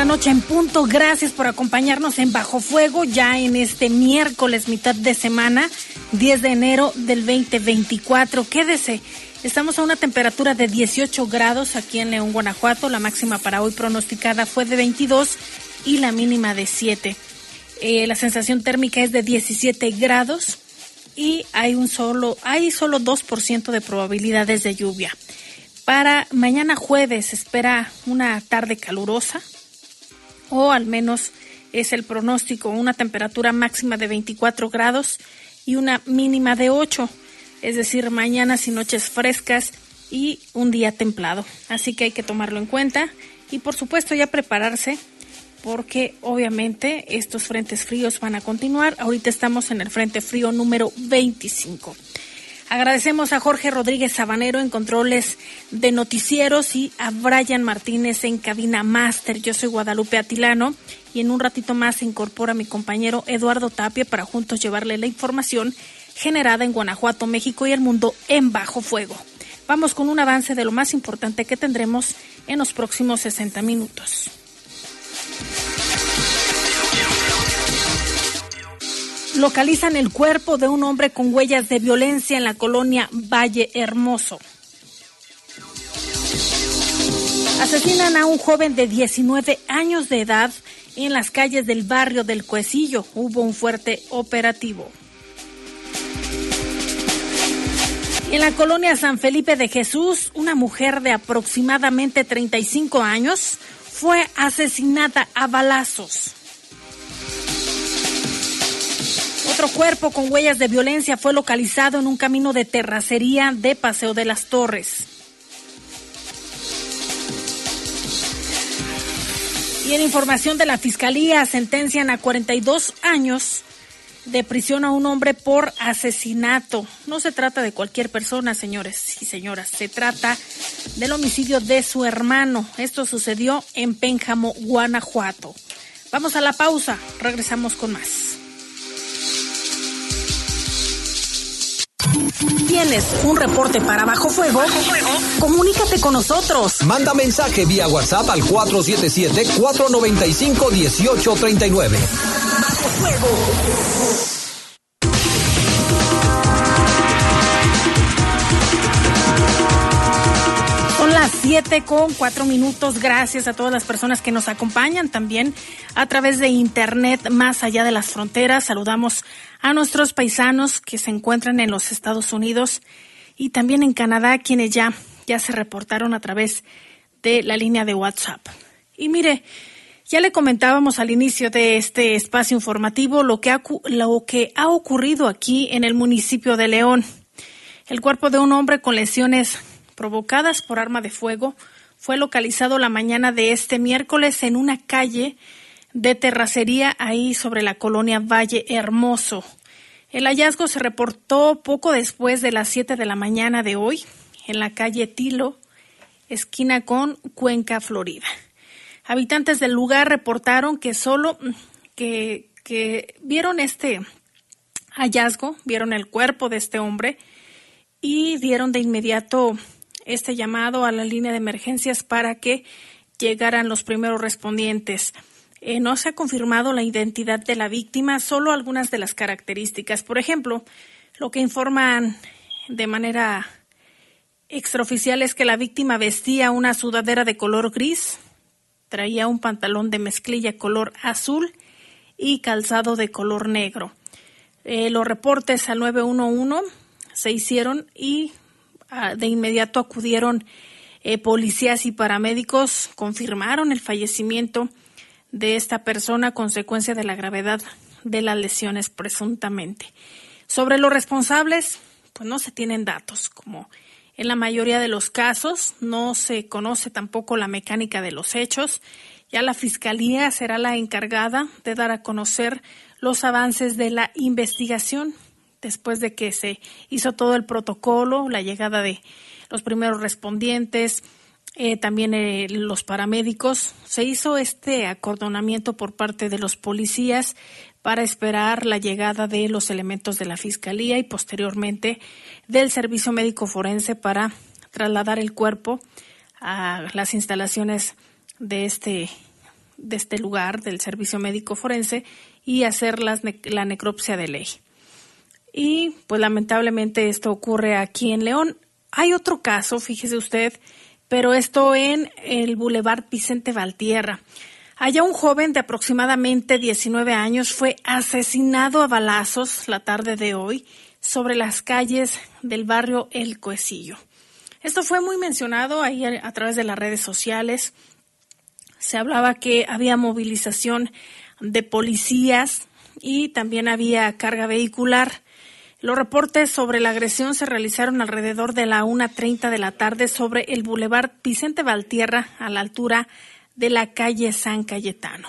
7 de la noche en punto. Gracias por acompañarnos en Bajo Fuego ya en este miércoles, mitad de semana, 10 de enero del 2024. Quédese. Estamos a una temperatura de 18 grados aquí en León, Guanajuato. La máxima para hoy pronosticada fue de 22 y la mínima de 7. Eh, la sensación térmica es de 17 grados y hay un solo, hay solo 2% de probabilidades de lluvia. Para mañana jueves espera una tarde calurosa, o al menos es el pronóstico, una temperatura máxima de 24 grados y una mínima de 8, es decir, mañanas y noches frescas y un día templado. Así que hay que tomarlo en cuenta y por supuesto ya prepararse porque obviamente estos frentes fríos van a continuar. Ahorita estamos en el frente frío número 25. Agradecemos a Jorge Rodríguez Sabanero en controles de noticieros y a Brian Martínez en cabina máster. Yo soy Guadalupe Atilano y en un ratito más se incorpora mi compañero Eduardo Tapia para juntos llevarle la información generada en Guanajuato, México y el mundo en bajo fuego. Vamos con un avance de lo más importante que tendremos en los próximos 60 minutos. Localizan el cuerpo de un hombre con huellas de violencia en la colonia Valle Hermoso. Asesinan a un joven de 19 años de edad en las calles del barrio del Cuecillo. Hubo un fuerte operativo. En la colonia San Felipe de Jesús, una mujer de aproximadamente 35 años fue asesinada a balazos. Otro cuerpo con huellas de violencia fue localizado en un camino de terracería de Paseo de las Torres. Y en información de la Fiscalía, sentencian a 42 años de prisión a un hombre por asesinato. No se trata de cualquier persona, señores y señoras. Se trata del homicidio de su hermano. Esto sucedió en Pénjamo, Guanajuato. Vamos a la pausa. Regresamos con más. ¿Tienes un reporte para Bajo Fuego? Comunícate con nosotros. Manda mensaje vía WhatsApp al 477-495-1839. Bajo Fuego. Las 7 con 4 minutos. Gracias a todas las personas que nos acompañan también a través de Internet más allá de las fronteras. Saludamos a nuestros paisanos que se encuentran en los Estados Unidos y también en Canadá, quienes ya, ya se reportaron a través de la línea de WhatsApp. Y mire, ya le comentábamos al inicio de este espacio informativo lo que ha, lo que ha ocurrido aquí en el municipio de León. El cuerpo de un hombre con lesiones provocadas por arma de fuego fue localizado la mañana de este miércoles en una calle de terracería ahí sobre la colonia Valle Hermoso. El hallazgo se reportó poco después de las 7 de la mañana de hoy en la calle Tilo, esquina con Cuenca, Florida. Habitantes del lugar reportaron que solo que, que vieron este hallazgo, vieron el cuerpo de este hombre y dieron de inmediato este llamado a la línea de emergencias para que llegaran los primeros respondientes. Eh, no se ha confirmado la identidad de la víctima, solo algunas de las características. Por ejemplo, lo que informan de manera extraoficial es que la víctima vestía una sudadera de color gris, traía un pantalón de mezclilla color azul y calzado de color negro. Eh, los reportes al 911 se hicieron y de inmediato acudieron eh, policías y paramédicos, confirmaron el fallecimiento de esta persona a consecuencia de la gravedad de las lesiones presuntamente. Sobre los responsables, pues no se tienen datos, como en la mayoría de los casos, no se conoce tampoco la mecánica de los hechos. Ya la Fiscalía será la encargada de dar a conocer los avances de la investigación después de que se hizo todo el protocolo, la llegada de los primeros respondientes, eh, también eh, los paramédicos. Se hizo este acordonamiento por parte de los policías para esperar la llegada de los elementos de la Fiscalía y posteriormente del Servicio Médico Forense para trasladar el cuerpo a las instalaciones de este de este lugar del servicio médico forense y hacer la necropsia de ley. Y pues lamentablemente esto ocurre aquí en León. Hay otro caso, fíjese usted, pero esto en el Boulevard Vicente Valtierra. Allá un joven de aproximadamente 19 años fue asesinado a balazos la tarde de hoy sobre las calles del barrio El Coecillo. Esto fue muy mencionado ahí a través de las redes sociales. Se hablaba que había movilización de policías y también había carga vehicular. Los reportes sobre la agresión se realizaron alrededor de la 1.30 de la tarde sobre el Boulevard Vicente Valtierra a la altura de la calle San Cayetano.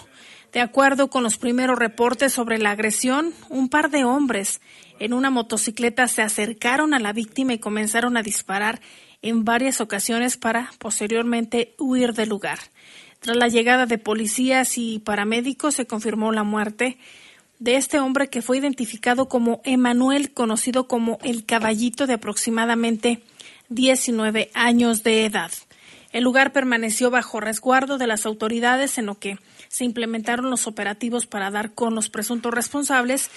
De acuerdo con los primeros reportes sobre la agresión, un par de hombres en una motocicleta se acercaron a la víctima y comenzaron a disparar en varias ocasiones para posteriormente huir del lugar. Tras la llegada de policías y paramédicos se confirmó la muerte de este hombre que fue identificado como Emanuel, conocido como el caballito de aproximadamente 19 años de edad. El lugar permaneció bajo resguardo de las autoridades en lo que se implementaron los operativos para dar con los presuntos responsables.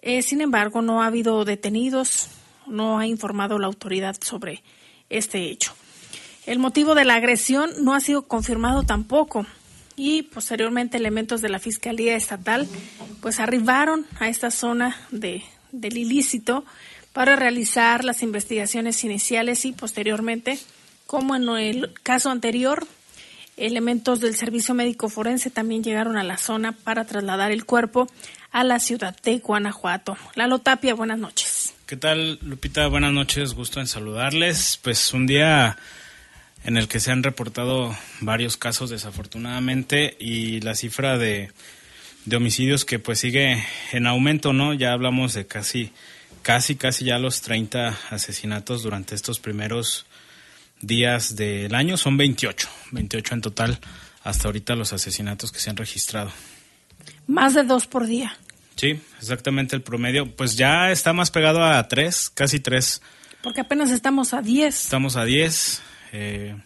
Eh, sin embargo, no ha habido detenidos, no ha informado la autoridad sobre este hecho. El motivo de la agresión no ha sido confirmado tampoco y posteriormente elementos de la Fiscalía Estatal pues arribaron a esta zona de, del ilícito para realizar las investigaciones iniciales y posteriormente, como en el caso anterior, elementos del Servicio Médico Forense también llegaron a la zona para trasladar el cuerpo a la ciudad de Guanajuato. Lalo Tapia, buenas noches. ¿Qué tal, Lupita? Buenas noches, gusto en saludarles. Pues un día en el que se han reportado varios casos desafortunadamente y la cifra de, homicidios que pues sigue en aumento, ¿no? Ya hablamos de casi, casi, casi ya los 30 asesinatos durante estos primeros días del año, son 28, 28 en total hasta ahorita los asesinatos que se han registrado. Más de dos por día. Sí, exactamente el promedio, pues ya está más pegado a tres, casi tres. Porque apenas estamos a 10. Estamos a 10, eh,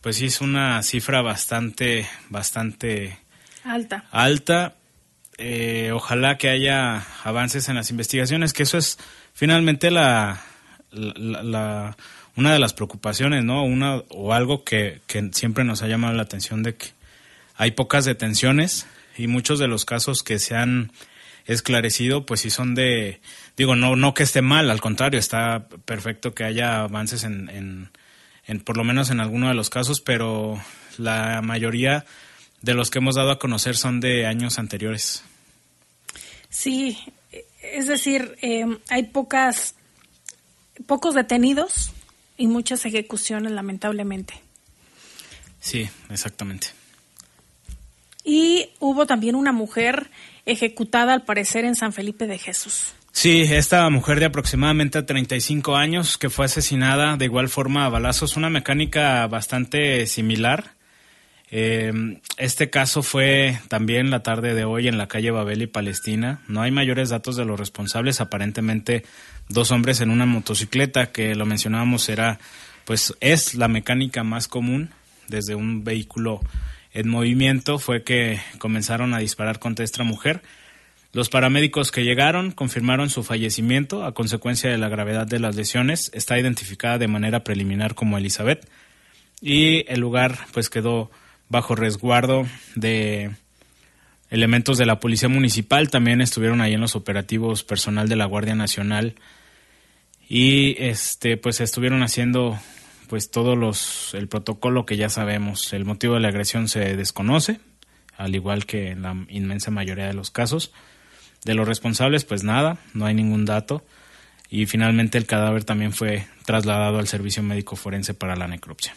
pues sí es una cifra bastante, bastante alta. Alta. Eh, ojalá que haya avances en las investigaciones, que eso es finalmente la, la, una de las preocupaciones, ¿no? Una o algo que, que siempre nos ha llamado la atención de que hay pocas detenciones y muchos de los casos que se han esclarecido, pues sí son de, digo, no, no que esté mal, al contrario, está perfecto que haya avances en por lo menos en alguno de los casos, pero la mayoría de los que hemos dado a conocer son de años anteriores. Sí, es decir, em, hay pocas, pocos detenidos y muchas ejecuciones, lamentablemente. Sí, exactamente. Y hubo también una mujer ejecutada, al parecer, en San Felipe de Jesús. Sí, esta mujer de aproximadamente 35 años que fue asesinada de igual forma a balazos, una mecánica bastante similar. Em, este caso fue también la tarde de hoy en la calle Babel y Palestina. No hay mayores datos de los responsables, aparentemente dos hombres en una motocicleta que lo mencionábamos era pues es la mecánica más común desde un vehículo en movimiento fue que comenzaron a disparar contra esta mujer los paramédicos que llegaron confirmaron su fallecimiento a consecuencia de la gravedad de las lesiones. Está identificada de manera preliminar como Elizabeth y el lugar pues quedó bajo resguardo de elementos de la policía municipal. También estuvieron ahí en los operativos personal de la Guardia Nacional y este pues estuvieron haciendo pues todos los el protocolo que ya sabemos. El motivo de la agresión se desconoce, al igual que en la inmensa mayoría de los casos. De los responsables, pues nada, no hay ningún dato. Y finalmente el cadáver también fue trasladado al servicio médico forense para la necropsia.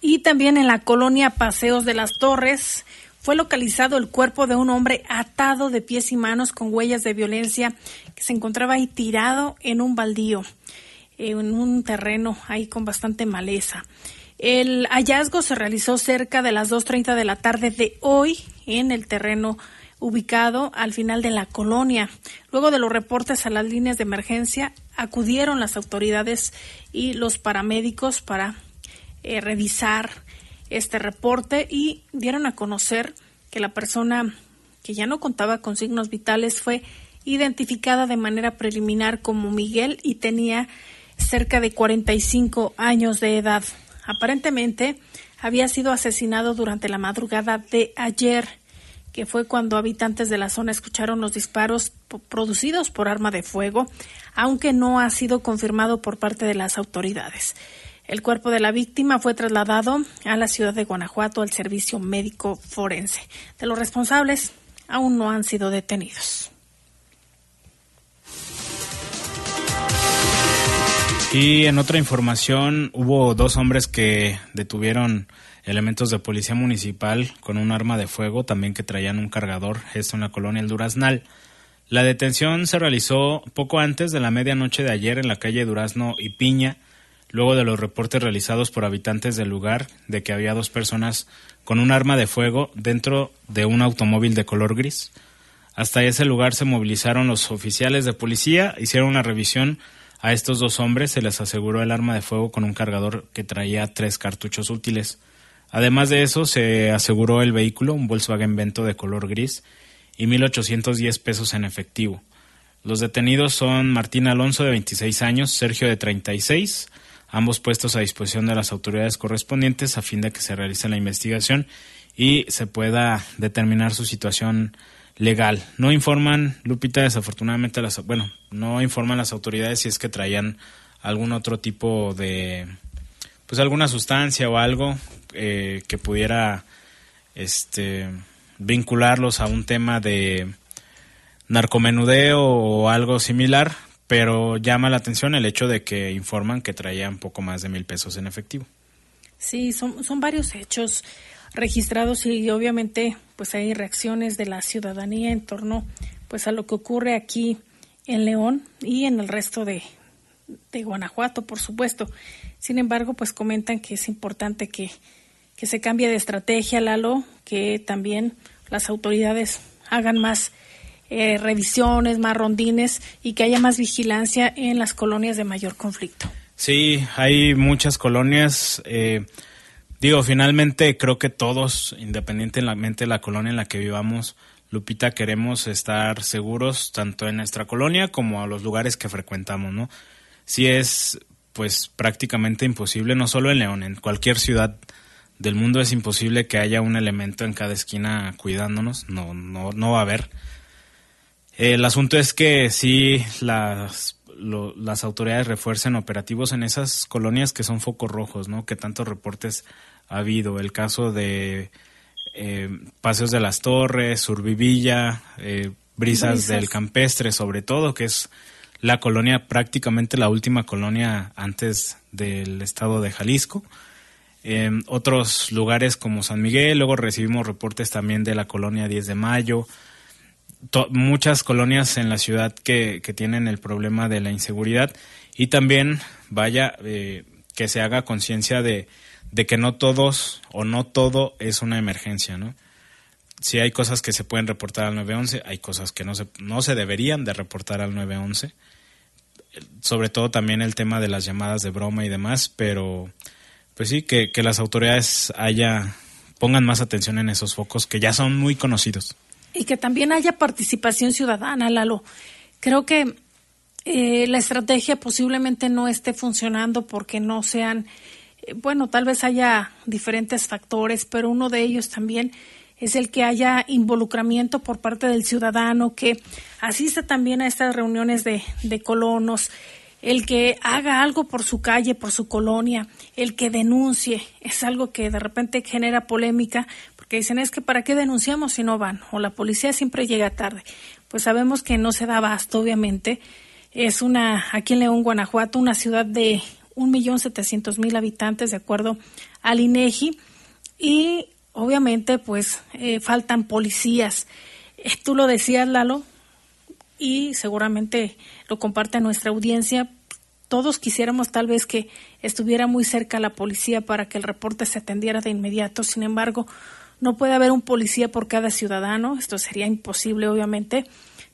Y también en la colonia Paseos de las Torres fue localizado el cuerpo de un hombre atado de pies y manos con huellas de violencia que se encontraba ahí tirado en un baldío, en un terreno ahí con bastante maleza. El hallazgo se realizó cerca de las 2.30 de la tarde de hoy en el terreno ubicado al final de la colonia. Luego de los reportes a las líneas de emergencia, acudieron las autoridades y los paramédicos para eh, revisar este reporte y dieron a conocer que la persona que ya no contaba con signos vitales fue identificada de manera preliminar como Miguel y tenía cerca de 45 años de edad. Aparentemente había sido asesinado durante la madrugada de ayer, que fue cuando habitantes de la zona escucharon los disparos producidos por arma de fuego, aunque no ha sido confirmado por parte de las autoridades. El cuerpo de la víctima fue trasladado a la ciudad de Guanajuato al servicio médico forense. De los responsables aún no han sido detenidos. Y en otra información, hubo dos hombres que detuvieron elementos de policía municipal con un arma de fuego, también que traían un cargador, esto en la colonia El Duraznal. La detención se realizó poco antes de la medianoche de ayer en la calle Durazno y Piña, luego de los reportes realizados por habitantes del lugar de que había dos personas con un arma de fuego dentro de un automóvil de color gris. Hasta ese lugar se movilizaron los oficiales de policía, hicieron una revisión a estos dos hombres se les aseguró el arma de fuego con un cargador que traía tres cartuchos útiles. Además de eso, se aseguró el vehículo, un Volkswagen Vento de color gris, y 1.810 pesos en efectivo. Los detenidos son Martín Alonso, de 26 años, Sergio, de 36, ambos puestos a disposición de las autoridades correspondientes a fin de que se realice la investigación y se pueda determinar su situación legal. No informan, Lupita, desafortunadamente, las, bueno, no informan las autoridades si es que traían algún otro tipo de, pues alguna sustancia o algo eh, que pudiera, este, vincularlos a un tema de narcomenudeo o algo similar, pero llama la atención el hecho de que informan que traían poco más de mil pesos en efectivo. Sí, son, son varios hechos registrados y obviamente pues hay reacciones de la ciudadanía en torno pues a lo que ocurre aquí en León y en el resto de, de Guanajuato, por supuesto. Sin embargo, pues comentan que es importante que, que se cambie de estrategia, Lalo, que también las autoridades hagan más eh, revisiones, más rondines y que haya más vigilancia en las colonias de mayor conflicto. Sí, hay muchas colonias. Eh, Digo, finalmente creo que todos, independientemente de la colonia en la que vivamos, Lupita, queremos estar seguros tanto en nuestra colonia como a los lugares que frecuentamos, ¿no? Si es, pues, prácticamente imposible, no solo en León, en cualquier ciudad del mundo es imposible que haya un elemento en cada esquina cuidándonos, no, no, no va a haber. El asunto es que sí las, las autoridades refuercen operativos en esas colonias que son focos rojos, ¿no? Que tantos reportes ha habido. El caso de eh, Paseos de las Torres, Survivilla, eh, Brisas, del Campestre, sobre todo, que es la colonia, prácticamente la última colonia antes del estado de Jalisco. En otros lugares como San Miguel, luego recibimos reportes también de la colonia 10 de Mayo, muchas colonias en la ciudad que, que, tienen el problema de la inseguridad y también, vaya, eh, que se haga conciencia de, de que no todos o no todo es una emergencia, ¿no? Si hay cosas que se pueden reportar al 911, hay cosas que no se, no se deberían de reportar al 911. Sobre todo también el tema de las llamadas de broma y demás, pero pues sí, que, que las autoridades haya, pongan más atención en esos focos que ya son muy conocidos. Y que también haya participación ciudadana, Lalo. Creo que eh, la estrategia posiblemente no esté funcionando porque no sean bueno, tal vez haya diferentes factores, pero uno de ellos también es el que haya involucramiento por parte del ciudadano, que asista también a estas reuniones de, de colonos, el que haga algo por su calle, por su colonia, el que denuncie, es algo que de repente genera polémica, porque dicen es que para qué denunciamos si no van, o la policía siempre llega tarde. Pues sabemos que no se da abasto, obviamente. Es una, aquí en León, Guanajuato, una ciudad de 1.700.000 habitantes de acuerdo al INEGI y obviamente pues eh, faltan policías. Eh, tú lo decías, Lalo, y seguramente lo comparte nuestra audiencia. Todos quisiéramos tal vez que estuviera muy cerca la policía para que el reporte se atendiera de inmediato. Sin embargo, no puede haber un policía por cada ciudadano. Esto sería imposible, obviamente,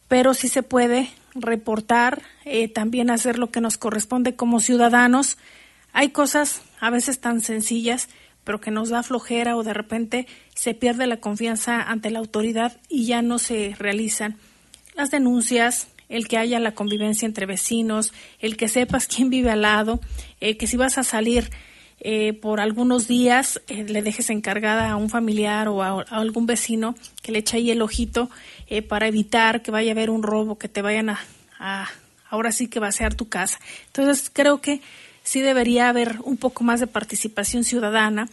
pero sí se puede reportar, eh, también hacer lo que nos corresponde como ciudadanos. Hay cosas a veces tan sencillas, pero que nos da flojera o de repente se pierde la confianza ante la autoridad y ya no se realizan las denuncias, el que haya la convivencia entre vecinos, el que sepas quién vive al lado, eh, que si vas a salir eh, por algunos días eh, le dejes encargada a un familiar o a, algún vecino que le eche ahí el ojito para evitar que vaya a haber un robo, que te vayan a, a ahora sí que vaciar tu casa. Entonces creo que sí debería haber un poco más de participación ciudadana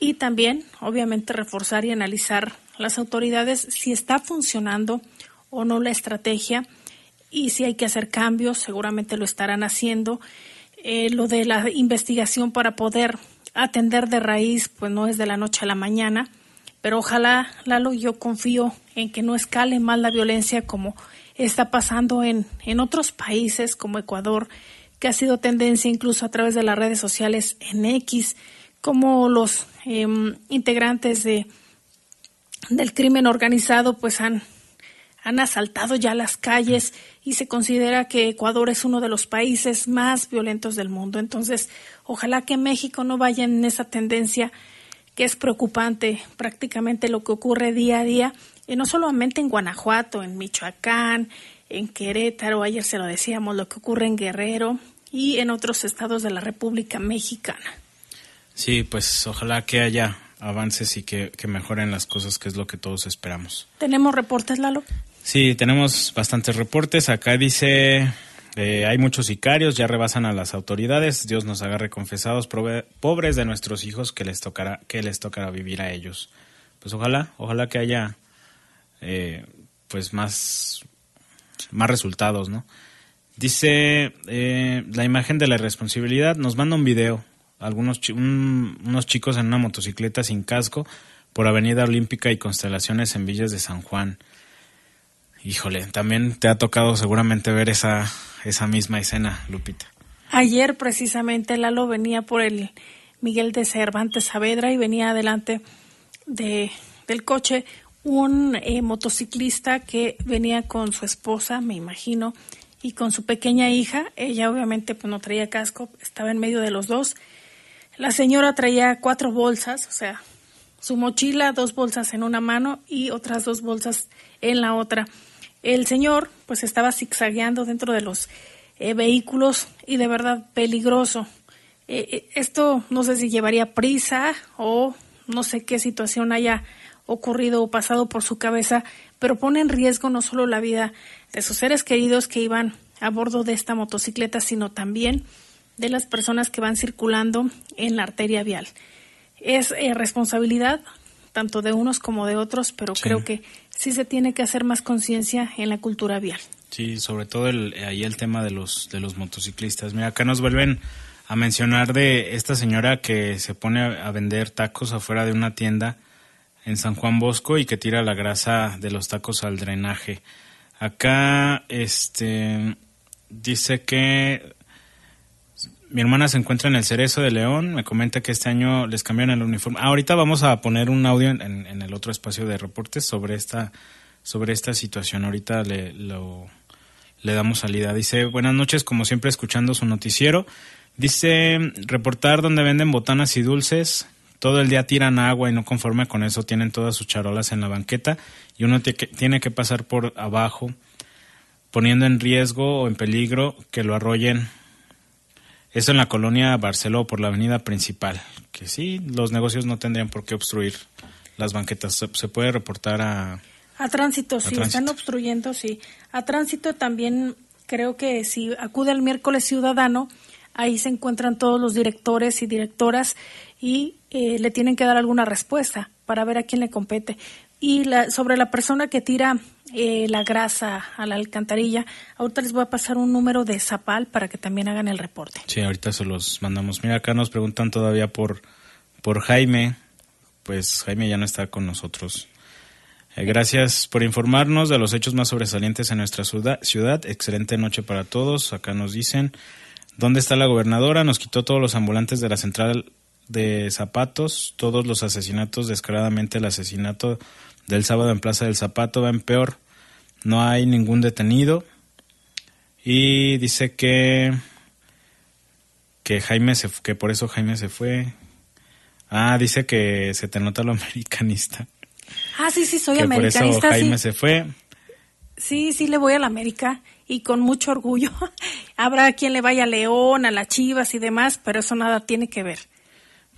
y también, obviamente, reforzar y analizar las autoridades si está funcionando o no la estrategia y si hay que hacer cambios, seguramente lo estarán haciendo. Eh, lo de la investigación para poder atender de raíz, pues no es de la noche a la mañana, pero ojalá, Lalo, yo confío en que no escale más la violencia como está pasando en, en otros países como Ecuador, que ha sido tendencia incluso a través de las redes sociales en X, como los em, integrantes de, del crimen organizado pues han, han asaltado ya las calles y se considera que Ecuador es uno de los países más violentos del mundo. Entonces, ojalá que México no vaya en esa tendencia que es preocupante prácticamente lo que ocurre día a día, y no solamente en Guanajuato, en Michoacán, en Querétaro, ayer se lo decíamos, lo que ocurre en Guerrero, y en otros estados de la República Mexicana. Sí, pues ojalá que haya avances y que, mejoren las cosas, que es lo que todos esperamos. ¿Tenemos reportes, Lalo? Sí, tenemos bastantes reportes. Acá dice, eh, hay muchos sicarios, ya rebasan a las autoridades, Dios nos agarre confesados, pobres de nuestros hijos que les tocará, que les tocará vivir a ellos. Pues ojalá, ojalá que haya eh, pues más, más resultados, ¿no? Dice eh, la imagen de la responsabilidad. Nos manda un video. Algunos unos chicos en una motocicleta sin casco por Avenida Olímpica y Constelaciones en Villas de San Juan. Híjole, también te ha tocado seguramente ver esa, esa misma escena, Lupita. Ayer precisamente Lalo venía por el Miguel de Cervantes Saavedra y venía adelante de, del coche un eh, motociclista que venía con su esposa, me imagino, y con su pequeña hija. Ella obviamente pues no traía casco, estaba en medio de los dos. La señora traía cuatro bolsas, o sea, su mochila, dos bolsas en una mano y otras dos bolsas en la otra. El señor pues estaba zigzagueando dentro de los eh, vehículos y de verdad peligroso. Eh, eh, esto no sé si llevaría prisa o no sé qué situación haya ocurrido o pasado por su cabeza, pero pone en riesgo no solo la vida de sus seres queridos que iban a bordo de esta motocicleta, sino también de las personas que van circulando en la arteria vial. Es responsabilidad tanto de unos como de otros, pero creo que sí se tiene que hacer más conciencia en la cultura vial. Sí, sobre todo el, ahí el tema de los de los motociclistas. Mira, acá nos vuelven a mencionar de esta señora que se pone a vender tacos afuera de una tienda en San Juan Bosco y que tira la grasa de los tacos al drenaje. Acá este dice que mi hermana se encuentra en el Cerezo de León, me comenta que este año les cambiaron el uniforme. ahorita vamos a poner un audio en, en, el otro espacio de reportes sobre esta sobre esta situación. Ahorita le, lo, le damos salida. Dice, buenas noches, como siempre escuchando su noticiero. Dice, reportar donde venden botanas y dulces todo el día tiran agua y no conforme con eso tienen todas sus charolas en la banqueta y uno tiene que pasar por abajo poniendo en riesgo o en peligro que lo arrollen. Eso en la colonia Barceló por la avenida principal, que sí, los negocios no tendrían por qué obstruir las banquetas. Se, puede reportar a... A tránsito, sí, están obstruyendo, sí. A tránsito también creo que si acude el miércoles ciudadano, ahí se encuentran todos los directores y directoras y eh, le tienen que dar alguna respuesta para ver a quién le compete. Y la, sobre la persona que tira eh, la grasa a la alcantarilla, ahorita les voy a pasar un número de Zapal para que también hagan el reporte. Sí, ahorita se los mandamos. Mira, acá nos preguntan todavía por, por Jaime. Pues Jaime ya no está con nosotros. Eh, gracias por informarnos de los hechos más sobresalientes en nuestra ciudad. Excelente noche para todos. Acá nos dicen, ¿dónde está la gobernadora? Nos quitó todos los ambulantes de la central de zapatos, todos los asesinatos, descaradamente el asesinato del sábado en Plaza del Zapato va en peor, no hay ningún detenido y dice que que Jaime se que por eso Jaime se fue. Ah, dice que se te nota lo americanista. Ah, sí, sí, soy que americanista. Por eso Jaime sí. se fue. Sí, sí le voy a la América y con mucho orgullo. Habrá quien le vaya a León, a las Chivas y demás, pero eso nada tiene que ver.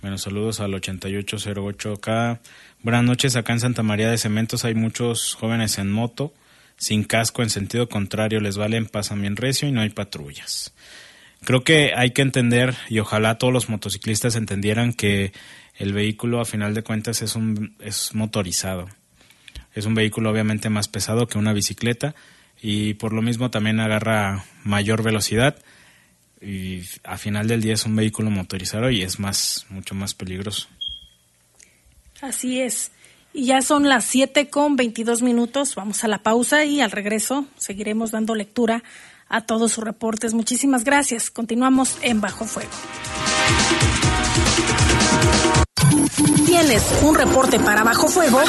Bueno, saludos al 8808K. Buenas noches, acá en Santa María de Cementos hay muchos jóvenes en moto, sin casco en sentido contrario, les valen pasan bien recio y no hay patrullas. Creo que hay que entender, y ojalá todos los motociclistas entendieran que el vehículo a final de cuentas es, un, es motorizado. Es un vehículo obviamente más pesado que una bicicleta y por lo mismo también agarra mayor velocidad y a final del día es un vehículo motorizado y es más mucho más peligroso. Así es. Y ya son las 7 con 22 minutos. Vamos a la pausa y al regreso seguiremos dando lectura a todos sus reportes. Muchísimas gracias. Continuamos en Bajo Fuego. ¿Tienes un reporte para Bajo Fuego?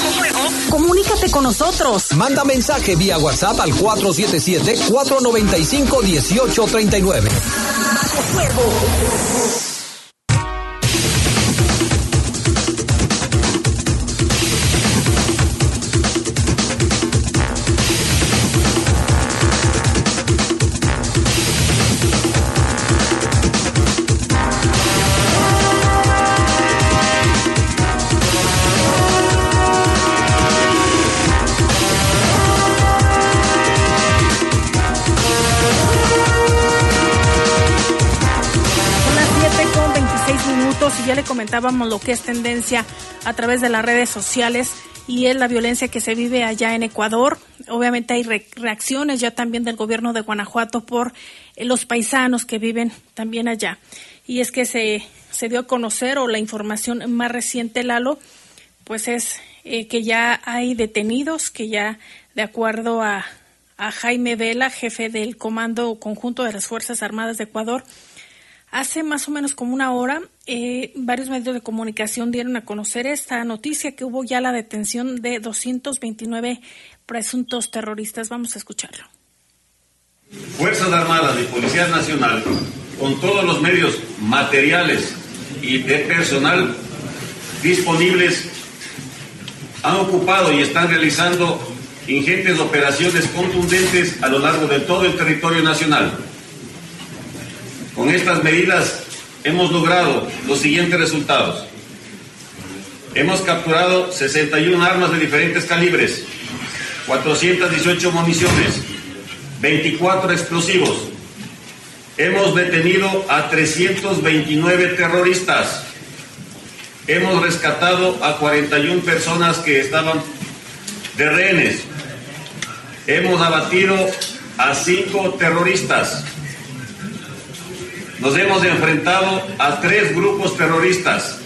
Comunícate con nosotros. Manda mensaje vía WhatsApp al 477-495-1839. Bajo Fuego. Comentábamos lo que es tendencia a través de las redes sociales y es la violencia que se vive allá en Ecuador. Obviamente hay re reacciones ya también del gobierno de Guanajuato por eh, los paisanos que viven también allá. Y es que se, se dio a conocer, o la información más reciente, Lalo, pues es eh, que ya hay detenidos, que ya de acuerdo a, a Jaime Vela, jefe del Comando Conjunto de las Fuerzas Armadas de Ecuador, Hace más o menos como una hora, eh, varios medios de comunicación dieron a conocer esta noticia que hubo ya la detención de 229 presuntos terroristas. Vamos a escucharlo. Fuerzas Armadas y Policía Nacional, con todos los medios materiales y de personal disponibles, han ocupado y están realizando ingentes operaciones contundentes a lo largo de todo el territorio nacional con estas medidas hemos logrado los siguientes resultados. Hemos capturado 61 armas de diferentes calibres, 418 municiones, 24 explosivos. Hemos detenido a 329 terroristas. Hemos rescatado a 41 personas que estaban de rehenes. Hemos abatido a 5 terroristas nos hemos enfrentado a tres grupos terroristas.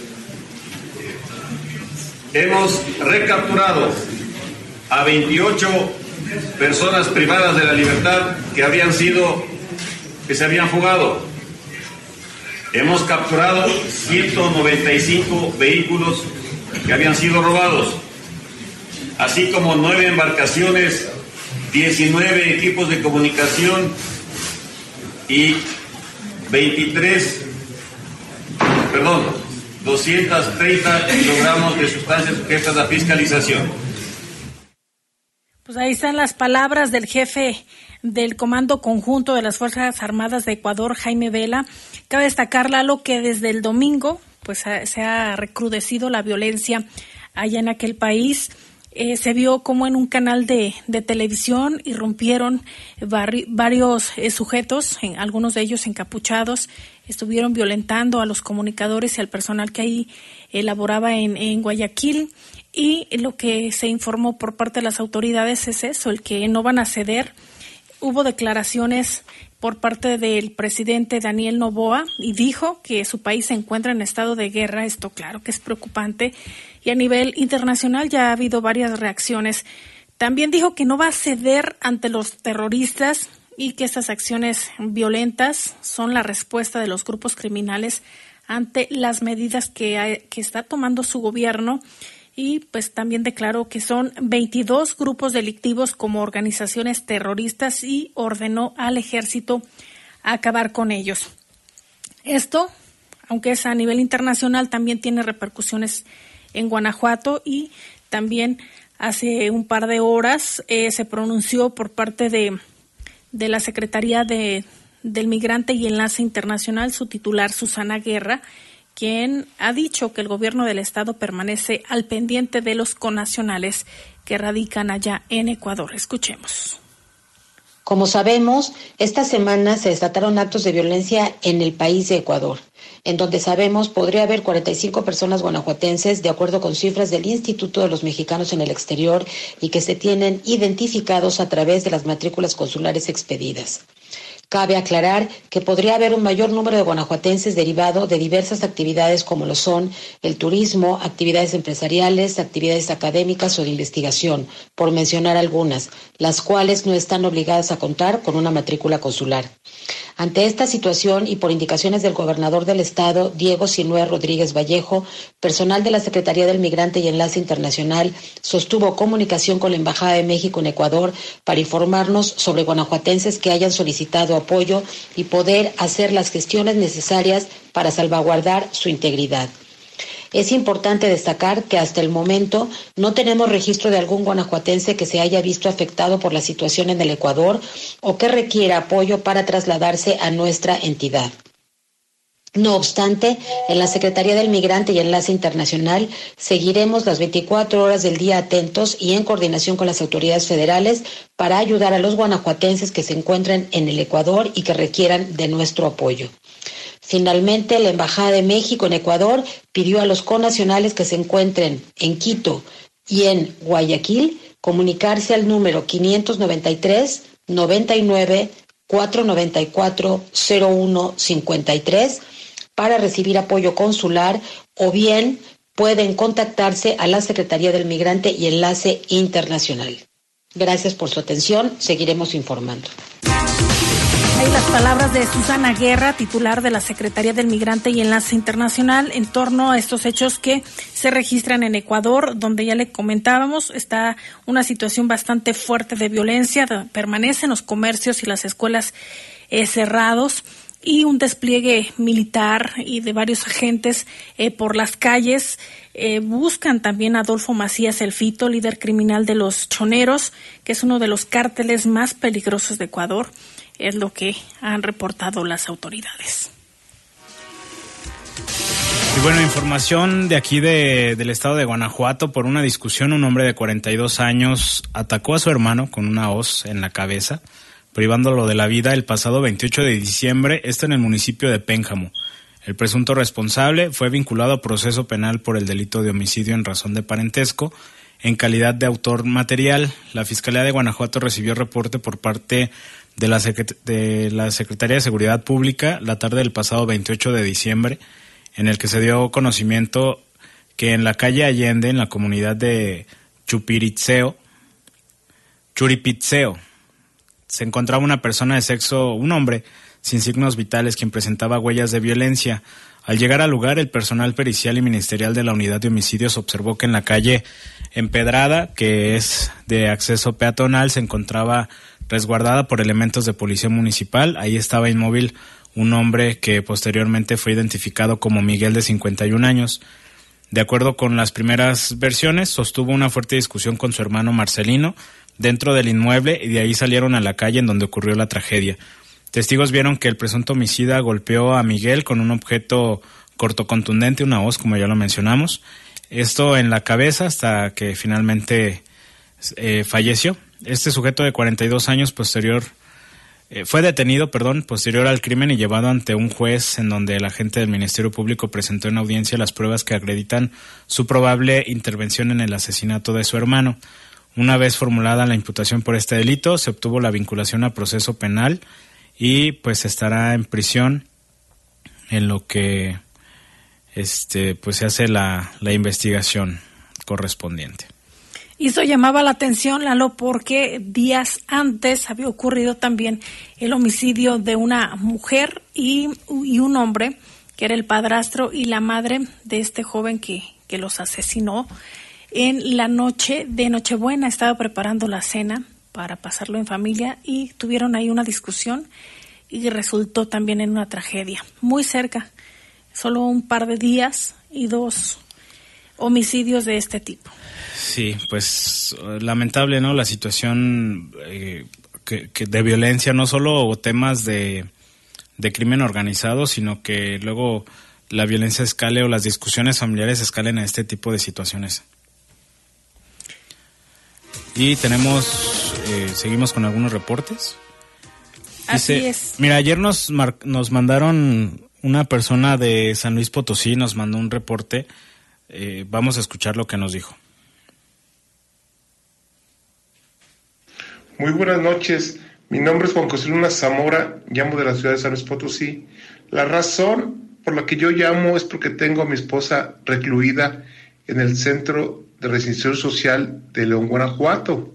Hemos recapturado a 28 personas privadas de la libertad que habían sido, que se habían fugado. Hemos capturado 195 vehículos que habían sido robados, así como nueve embarcaciones, 19 equipos de comunicación y 23, perdón, 230 kilogramos de sustancias sujetas a fiscalización. Pues ahí están las palabras del jefe del Comando Conjunto de las Fuerzas Armadas de Ecuador, Jaime Vela. Cabe destacar, Lalo, que desde el domingo pues se ha recrudecido la violencia allá en aquel país. Eh, se vio como en un canal de, de televisión irrumpieron varios eh, sujetos, en, algunos de ellos encapuchados, estuvieron violentando a los comunicadores y al personal que ahí elaboraba en, en Guayaquil. Y lo que se informó por parte de las autoridades es eso, el que no van a ceder. Hubo declaraciones por parte del presidente Daniel Novoa y dijo que su país se encuentra en estado de guerra. Esto claro que es preocupante y a nivel internacional ya ha habido varias reacciones. También dijo que no va a ceder ante los terroristas y que estas acciones violentas son la respuesta de los grupos criminales ante las medidas que, que está tomando su gobierno y pues también declaró que son 22 grupos delictivos como organizaciones terroristas y ordenó al ejército acabar con ellos. Esto aunque es a nivel internacional, también tiene repercusiones en Guanajuato y también hace un par de horas eh, se pronunció por parte de, de la Secretaría de, del Migrante y Enlace Internacional, su titular Susana Guerra, quien ha dicho que el gobierno del estado permanece al pendiente de los conacionales que radican allá en Ecuador. Escuchemos. Como sabemos, esta semana se desataron actos de violencia en el país de Ecuador, en donde sabemos podría haber 45 personas guanajuatenses, de acuerdo con cifras del Instituto de los Mexicanos en el Exterior, y que se tienen identificados a través de las matrículas consulares expedidas. Cabe aclarar que podría haber un mayor número de guanajuatenses derivado de diversas actividades como lo son el turismo, actividades empresariales, actividades académicas o de investigación, por mencionar algunas, las cuales no están obligadas a contar con una matrícula consular. Ante esta situación y por indicaciones del gobernador del estado, Diego Sinue Rodríguez Vallejo, personal de la Secretaría del Migrante y Enlace Internacional sostuvo comunicación con la Embajada de México en Ecuador para informarnos sobre guanajuatenses que hayan solicitado apoyo y poder hacer las gestiones necesarias para salvaguardar su integridad. Es importante destacar que hasta el momento no tenemos registro de algún guanajuatense que se haya visto afectado por la situación en el Ecuador o que requiera apoyo para trasladarse a nuestra entidad. No obstante, en la Secretaría del Migrante y Enlace Internacional seguiremos las 24 horas del día atentos y en coordinación con las autoridades federales para ayudar a los guanajuatenses que se encuentren en el Ecuador y que requieran de nuestro apoyo. Finalmente, la Embajada de México en Ecuador pidió a los conacionales que se encuentren en Quito y en Guayaquil comunicarse al número 593 99 494 0153 para recibir apoyo consular o bien pueden contactarse a la Secretaría del Migrante y Enlace Internacional. Gracias por su atención. Seguiremos informando. Las palabras de Susana Guerra, titular de la Secretaría del Migrante y Enlace Internacional, en torno a estos hechos que se registran en Ecuador, donde ya le comentábamos, está una situación bastante fuerte de violencia, permanecen los comercios y las escuelas eh, cerrados y un despliegue militar y de varios agentes eh, por las calles. Eh, buscan también a Adolfo Macías El Fito, líder criminal de los Choneros, que es uno de los cárteles más peligrosos de Ecuador, es lo que han reportado las autoridades. Y bueno, información de aquí de, del estado de Guanajuato. Por una discusión, un hombre de 42 años atacó a su hermano con una hoz en la cabeza privándolo de la vida el pasado 28 de diciembre, está en el municipio de Pénjamo. El presunto responsable fue vinculado a proceso penal por el delito de homicidio en razón de parentesco. En calidad de autor material, la Fiscalía de Guanajuato recibió reporte por parte de la, de la Secretaría de Seguridad Pública la tarde del pasado 28 de diciembre, en el que se dio conocimiento que en la calle Allende, en la comunidad de Chupiritzeo, Churipitzeo, se encontraba una persona de sexo, un hombre, sin signos vitales, quien presentaba huellas de violencia. Al llegar al lugar, el personal pericial y ministerial de la unidad de homicidios observó que en la calle Empedrada, que es de acceso peatonal, se encontraba resguardada por elementos de policía municipal. Ahí estaba inmóvil un hombre que posteriormente fue identificado como Miguel de 51 años. De acuerdo con las primeras versiones, sostuvo una fuerte discusión con su hermano Marcelino, dentro del inmueble y de ahí salieron a la calle en donde ocurrió la tragedia. Testigos vieron que el presunto homicida golpeó a Miguel con un objeto cortocontundente, una hoz, como ya lo mencionamos. Esto en la cabeza hasta que finalmente eh, falleció. Este sujeto de 42 años posterior eh, fue detenido, perdón, posterior al crimen y llevado ante un juez en donde el agente del Ministerio Público presentó en audiencia las pruebas que acreditan su probable intervención en el asesinato de su hermano. Una vez formulada la imputación por este delito, se obtuvo la vinculación a proceso penal y pues estará en prisión en lo que este pues se hace la, la investigación correspondiente. Y eso llamaba la atención, Lalo, porque días antes había ocurrido también el homicidio de una mujer y, y un hombre, que era el padrastro y la madre de este joven que, que los asesinó en la noche de Nochebuena. Estaba preparando la cena para pasarlo en familia y tuvieron ahí una discusión y resultó también en una tragedia, muy cerca, solo un par de días y dos homicidios de este tipo. Sí, pues lamentable, ¿no? La situación eh, que, de violencia, no solo temas de, de crimen organizado, sino que luego la violencia escale o las discusiones familiares escalen a este tipo de situaciones. Y tenemos, eh, seguimos con algunos reportes. Así es. Mira, ayer nos, nos mandaron una persona de San Luis Potosí, nos mandó un reporte. Eh, vamos a escuchar lo que nos dijo. Muy buenas noches. Mi nombre es Juan José Luna Zamora, llamo de la ciudad de San Luis Potosí. La razón por la que yo llamo es porque tengo a mi esposa recluida en el Centro de Resistencia Social de León, Guanajuato,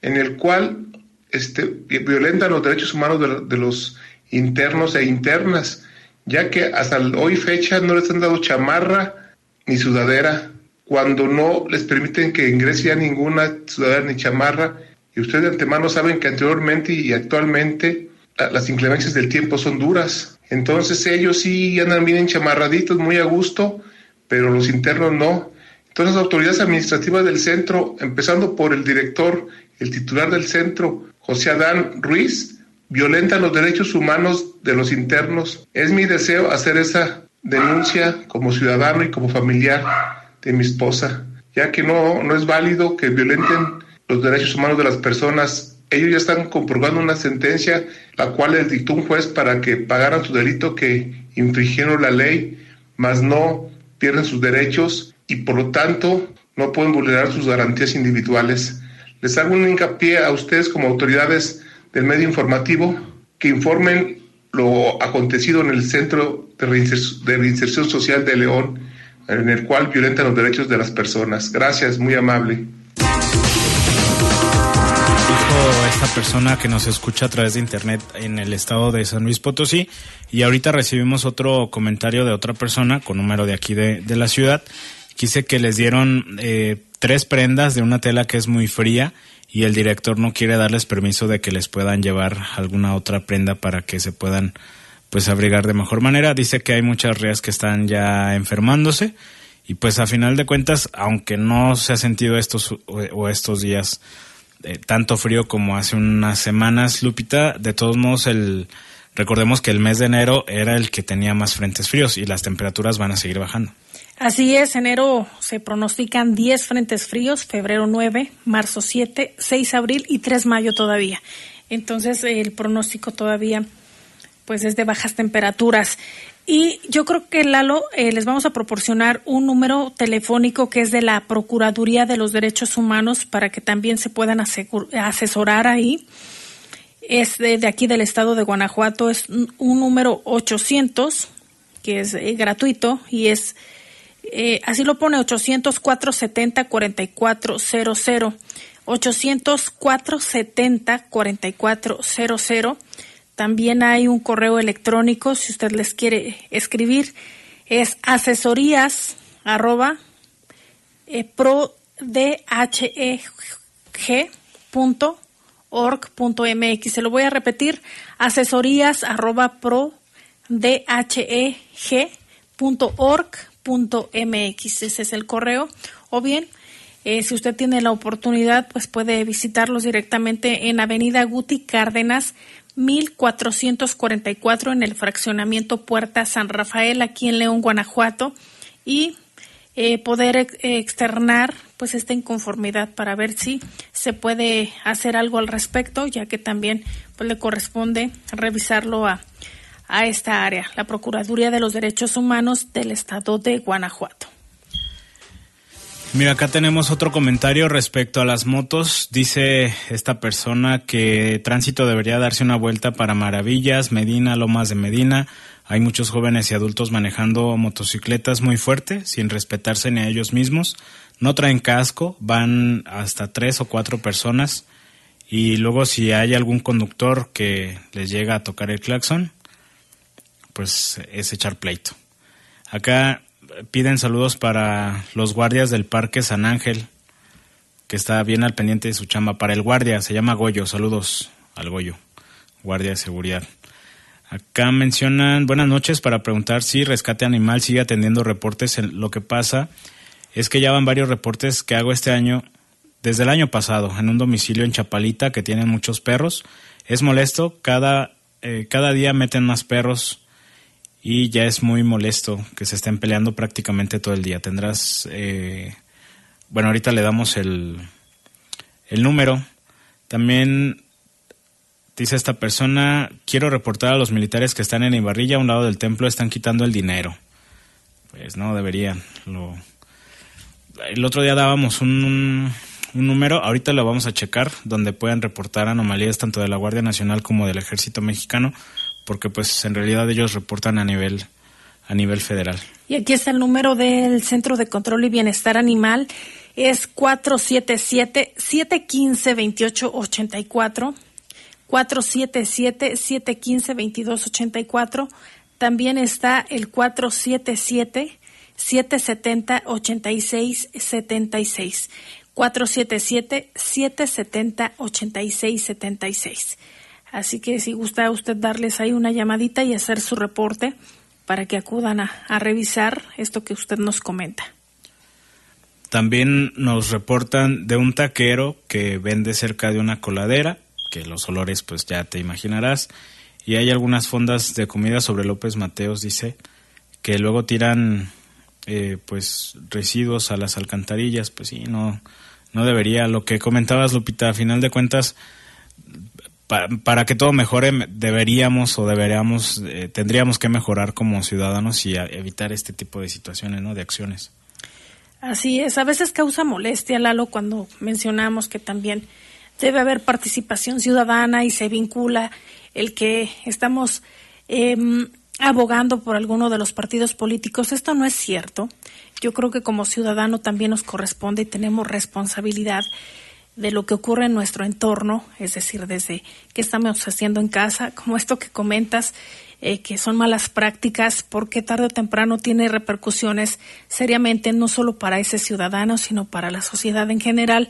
en el cual este, violentan los derechos humanos de, los internos e internas, ya que hasta hoy fecha no les han dado chamarra ni sudadera, cuando no les permiten que ingrese ya ninguna sudadera ni chamarra, y ustedes de antemano saben que anteriormente y actualmente las inclemencias del tiempo son duras. Entonces ellos sí andan bien enchamarraditos, muy a gusto, pero los internos no. Entonces las autoridades administrativas del centro, empezando por el director, el titular del centro, José Adán Ruiz, violentan los derechos humanos de los internos. Es mi deseo hacer esa denuncia como ciudadano y como familiar de mi esposa, ya que no, no es válido que violenten los derechos humanos de las personas. Ellos ya están comprobando una sentencia, la cual les dictó un juez para que pagaran su delito que infringieron la ley, mas no pierden sus derechos y por lo tanto no pueden vulnerar sus garantías individuales. Les hago un hincapié a ustedes como autoridades del medio informativo que informen lo acontecido en el Centro de Reinserción, Social de León, en el cual violentan los derechos de las personas. Gracias, muy amable. Esta persona que nos escucha a través de internet en el estado de San Luis Potosí y ahorita recibimos otro comentario de otra persona con número de aquí de, de la ciudad quise que les dieron eh, tres prendas de una tela que es muy fría y el director no quiere darles permiso de que les puedan llevar alguna otra prenda para que se puedan pues abrigar de mejor manera. Dice que hay muchas rías que están ya enfermándose y pues a final de cuentas, aunque no se ha sentido estos o, estos días eh, tanto frío como hace unas semanas, Lupita, de todos modos el recordemos que el mes de enero era el que tenía más frentes fríos y las temperaturas van a seguir bajando. Así es, enero se pronostican 10 frentes fríos, febrero 9, marzo 7, 6 abril y 3 mayo todavía. Entonces el pronóstico todavía pues es de bajas temperaturas. Y yo creo que Lalo eh, les vamos a proporcionar un número telefónico que es de la Procuraduría de los Derechos Humanos para que también se puedan asesorar ahí. Es de, aquí del estado de Guanajuato, es un número 800 que es eh, gratuito y es eh, así lo pone 804 70 4400 804 70 4400 también hay un correo electrónico si usted les quiere escribir es asesorías arroba eh, org.mx. Se lo voy a repetir, asesorías mx ese es el correo, o bien eh, si usted tiene la oportunidad, pues puede visitarlos directamente en Avenida Guti Cárdenas, 1444 en el fraccionamiento Puerta San Rafael, aquí en León, Guanajuato, y eh, poder externar pues esta inconformidad para ver si se puede hacer algo al respecto, ya que también pues le corresponde revisarlo a a esta área, la Procuraduría de los Derechos Humanos del Estado de Guanajuato. Mira, acá tenemos otro comentario respecto a las motos. Dice esta persona que tránsito debería darse una vuelta para Maravillas, Medina, Lomas de Medina. Hay muchos jóvenes y adultos manejando motocicletas muy fuerte, sin respetarse ni a ellos mismos. No traen casco, van hasta tres o cuatro personas. Y luego si hay algún conductor que les llega a tocar el claxon, pues es echar pleito. Acá piden saludos para los guardias del Parque San Ángel, que está bien al pendiente de su chamba. Para el guardia, se llama Goyo, saludos al Goyo, guardia de seguridad. Acá mencionan, buenas noches, para preguntar si Rescate Animal sigue atendiendo reportes. Lo que pasa es que ya van varios reportes que hago este año, desde el año pasado, en un domicilio en Chapalita que tienen muchos perros. Es molesto, cada, eh, cada día meten más perros y ya es muy molesto que se estén peleando prácticamente todo el día. Tendrás, eh, bueno, ahorita le damos el, el número. También Dice esta persona, quiero reportar a los militares que están en Ibarrilla, a un lado del templo, están quitando el dinero. Pues no, deberían. Lo... El otro día dábamos un, un, número, ahorita lo vamos a checar, donde puedan reportar anomalías tanto de la Guardia Nacional como del Ejército Mexicano, porque pues en realidad ellos reportan a nivel, a nivel federal. Y aquí está el número del Centro de Control y Bienestar Animal, es 477-715-2884. 477-715-2284. También está el 477-770-8676. 477-770-8676. Así que si gusta usted darles ahí una llamadita y hacer su reporte para que acudan a, revisar esto que usted nos comenta. También nos reportan de un taquero que vende cerca de una coladera que los olores pues ya te imaginarás. Y hay algunas fondas de comida sobre López Mateos, dice, que luego tiran eh, pues residuos a las alcantarillas, pues sí, no, no debería. Lo que comentabas, Lupita, a final de cuentas, para que todo mejore, deberíamos o deberíamos, eh, tendríamos que mejorar como ciudadanos y evitar este tipo de situaciones, ¿no? De acciones. Así es, a veces causa molestia, Lalo, cuando mencionamos que también debe haber participación ciudadana y se vincula el que estamos em, abogando por alguno de los partidos políticos. Esto no es cierto. Yo creo que como ciudadano también nos corresponde y tenemos responsabilidad de lo que ocurre en nuestro entorno, es decir, desde qué estamos haciendo en casa, como esto que comentas, eh, que son malas prácticas, porque tarde o temprano tiene repercusiones seriamente no solo para ese ciudadano, sino para la sociedad en general.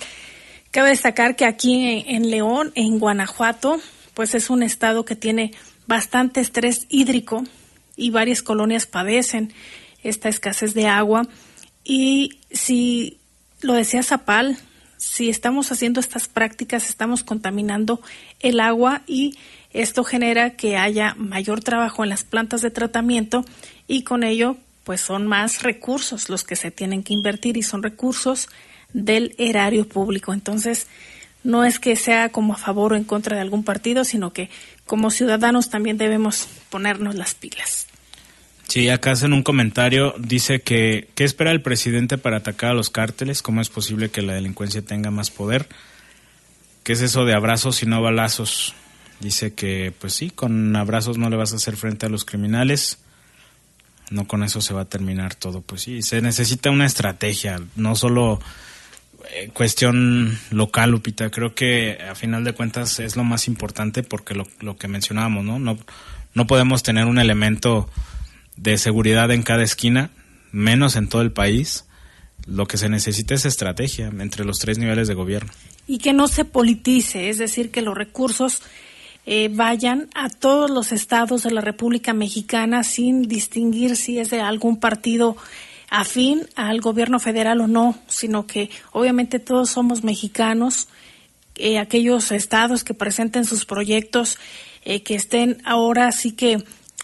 Cabe destacar que aquí en León, en Guanajuato, pues es un estado que tiene bastante estrés hídrico y varias colonias padecen esta escasez de agua. Y si lo decía Zapal, si estamos haciendo estas prácticas, estamos contaminando el agua y esto genera que haya mayor trabajo en las plantas de tratamiento y con ello pues son más recursos los que se tienen que invertir y son recursos del erario público. Entonces, no es que sea como a favor o en contra de algún partido, sino que como ciudadanos también debemos ponernos las pilas. Sí, acá hacen un comentario, dice que ¿qué espera el presidente para atacar a los cárteles? ¿Cómo es posible que la delincuencia tenga más poder? ¿Qué es eso de abrazos y no balazos? Dice que, pues sí, con abrazos no le vas a hacer frente a los criminales, no con eso se va a terminar todo, pues sí, se necesita una estrategia, no solo eh, cuestión local, Lupita. Creo que a final de cuentas es lo más importante porque lo, lo que mencionábamos, ¿no? ¿no? No podemos tener un elemento de seguridad en cada esquina, menos en todo el país. Lo que se necesita es estrategia entre los tres niveles de gobierno. Y que no se politice, es decir, que los recursos eh, vayan a todos los estados de la República Mexicana sin distinguir si es de algún partido afín al gobierno federal o no, sino que obviamente todos somos mexicanos, eh, aquellos estados que presenten sus proyectos, eh, que estén ahora sí que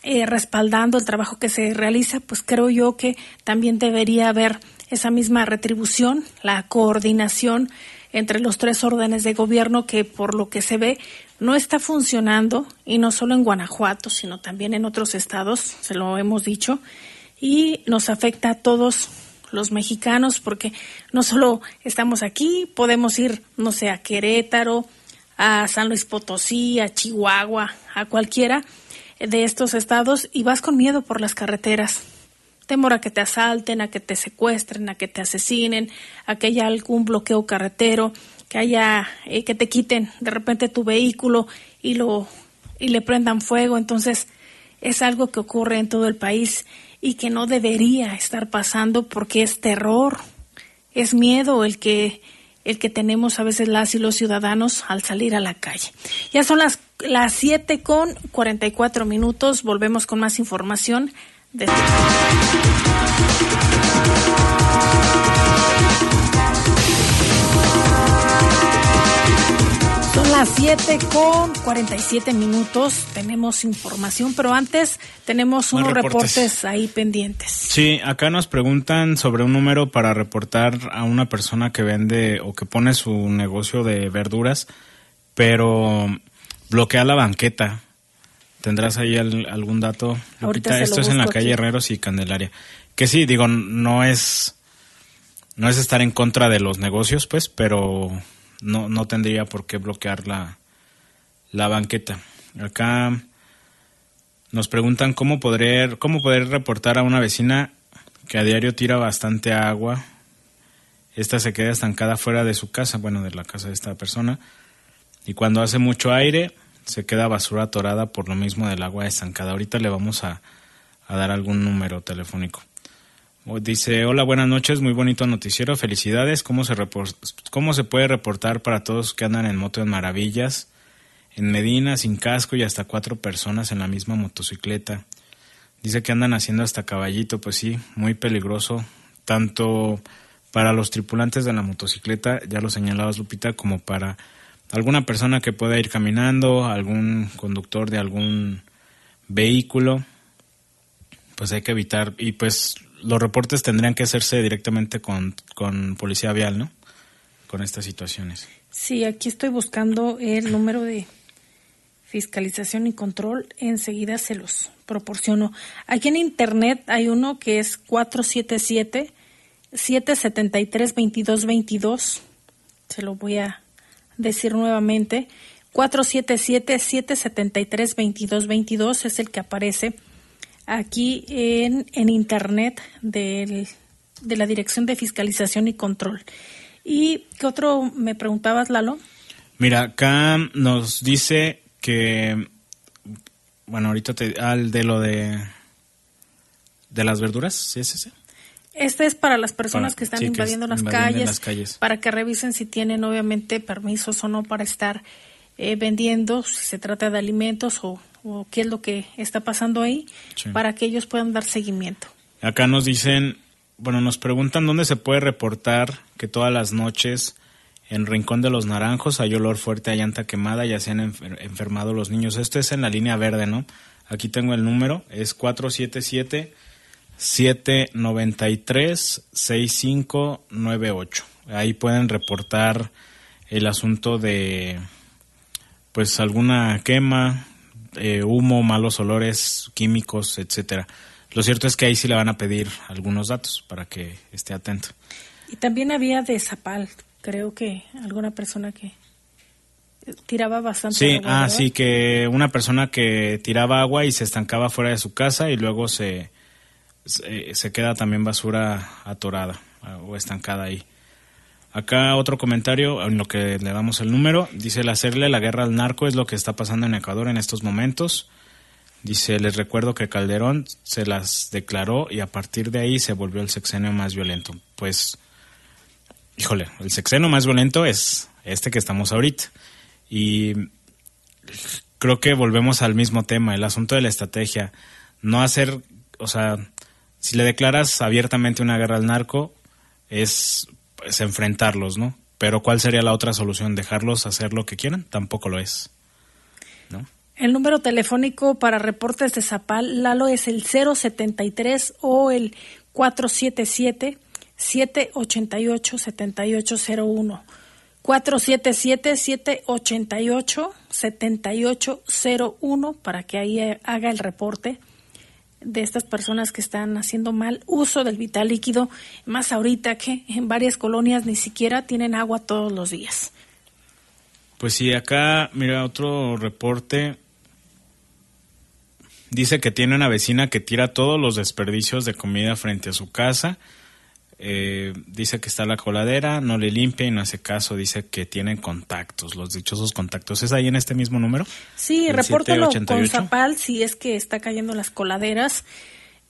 eh, respaldando el trabajo que se realiza, pues creo yo que también debería haber esa misma retribución, la coordinación entre los tres órdenes de gobierno que por lo que se ve no está funcionando y no solo en Guanajuato, sino también en otros estados, se lo hemos dicho, y nos afecta a todos los mexicanos porque no solo estamos aquí, podemos ir, no sé, a Querétaro, a San Luis Potosí, a Chihuahua, a cualquiera de estos estados y vas con miedo por las carreteras. Temor a que te asalten, a que te secuestren, a que te asesinen, a que haya algún bloqueo carretero, que haya eh, que te quiten de repente tu vehículo y lo y le prendan fuego. Entonces es algo que ocurre en todo el país y que no debería estar pasando porque es terror, es miedo el que el que tenemos a veces las y los ciudadanos al salir a la calle. Ya son las, las 7 con 44 minutos. Volvemos con más información. De... Son las 7 con 47 minutos. Tenemos información, pero antes tenemos unos reportes. reportes. ahí pendientes. Sí, acá nos preguntan sobre un número para reportar a una persona que vende o que pone su negocio de verduras, pero bloquea la banqueta. ¿Tendrás ahí algún dato? Ahorita Esto es en la calle Herreros y Candelaria. Que sí, digo, no es no es estar en contra de los negocios, pues, pero no, no tendría por qué bloquear la, la banqueta. Acá nos preguntan cómo poder, cómo poder reportar a una vecina que a diario tira bastante agua. Esta se queda estancada fuera de su casa, bueno, de la casa de esta persona. Y cuando hace mucho aire, se queda basura atorada por lo mismo del agua estancada. Ahorita le vamos a, a dar algún número telefónico. Dice, hola, buenas noches, muy bonito noticiero, felicidades. ¿Cómo se, ¿Cómo se puede reportar para todos que andan en moto en Maravillas? En Medina, sin casco y hasta cuatro personas en la misma motocicleta. Dice que andan haciendo hasta caballito, pues sí, muy peligroso, tanto para los tripulantes de la motocicleta, ya lo señalabas Lupita, como para alguna persona que pueda ir caminando, algún conductor de algún vehículo, pues hay que evitar, y pues los reportes tendrían que hacerse directamente con, Policía Vial, ¿no? Con estas situaciones. Sí, aquí estoy buscando el número de fiscalización y control. Enseguida se los proporciono. Aquí en Internet hay uno que es 477 773 2222. Se lo voy a decir nuevamente. 477 773 2222 es el que aparece aquí en, en Internet de la Dirección de Fiscalización y Control. ¿Y qué otro me preguntabas, Lalo? Mira, acá nos dice que, bueno, ahorita te, al de lo de, de las verduras, ¿sí es ese? Este es para las personas que están invadiendo, las, calles, para que revisen si tienen obviamente permisos o no para estar eh, vendiendo, si se trata de alimentos o, o qué es lo que está pasando ahí para que ellos puedan dar seguimiento. Acá nos dicen, bueno, nos preguntan dónde se puede reportar que todas las noches en Rincón de los Naranjos hay olor fuerte a llanta quemada, ya se han enfermado los niños. Esto es en la línea verde, ¿no? Aquí tengo el número, es 477 793 6598. Ahí pueden reportar el asunto de pues alguna quema, eh, humo, malos olores, químicos, etcétera. Lo cierto es que ahí sí le van a pedir algunos datos para que esté atento. Y también había de Zapal, creo que alguna persona que tiraba bastante sí, Ah, sí, que una persona que tiraba agua y se estancaba fuera de su casa y luego se, se queda también basura atorada ah, o estancada ahí. Acá otro comentario en lo que le damos el número. Dice, el hacerle la guerra al narco es lo que está pasando en Ecuador en estos momentos. Dice, les recuerdo que Calderón se las declaró y a partir de ahí se volvió el sexenio más violento. Pues, híjole, el sexenio más violento es este que estamos ahorita. Y creo que volvemos al mismo tema, el asunto de la estrategia. No hacer, o sea, si le declaras abiertamente una guerra al narco, es enfrentarlos, ¿no? Pero ¿cuál sería la otra solución? ¿Dejarlos hacer lo que quieran? Tampoco lo es. ¿no? El número telefónico para reportes de Zapal, Lalo, es el 073 o el 477 788 7801. 477-788-7801 para que ahí haga el reporte de estas personas que están haciendo mal uso del vital líquido, más ahorita que en varias colonias ni siquiera tienen agua todos los días. Pues sí, acá, mira, otro reporte. Dice que tiene una vecina que tira todos los desperdicios de comida frente a su casa eh, dice que está la coladera, no le limpia y no hace caso, dice que tienen contactos, los dichosos contactos. ¿Es ahí en este mismo número? Sí, repórtalo con Zapal si es que está cayendo las coladeras.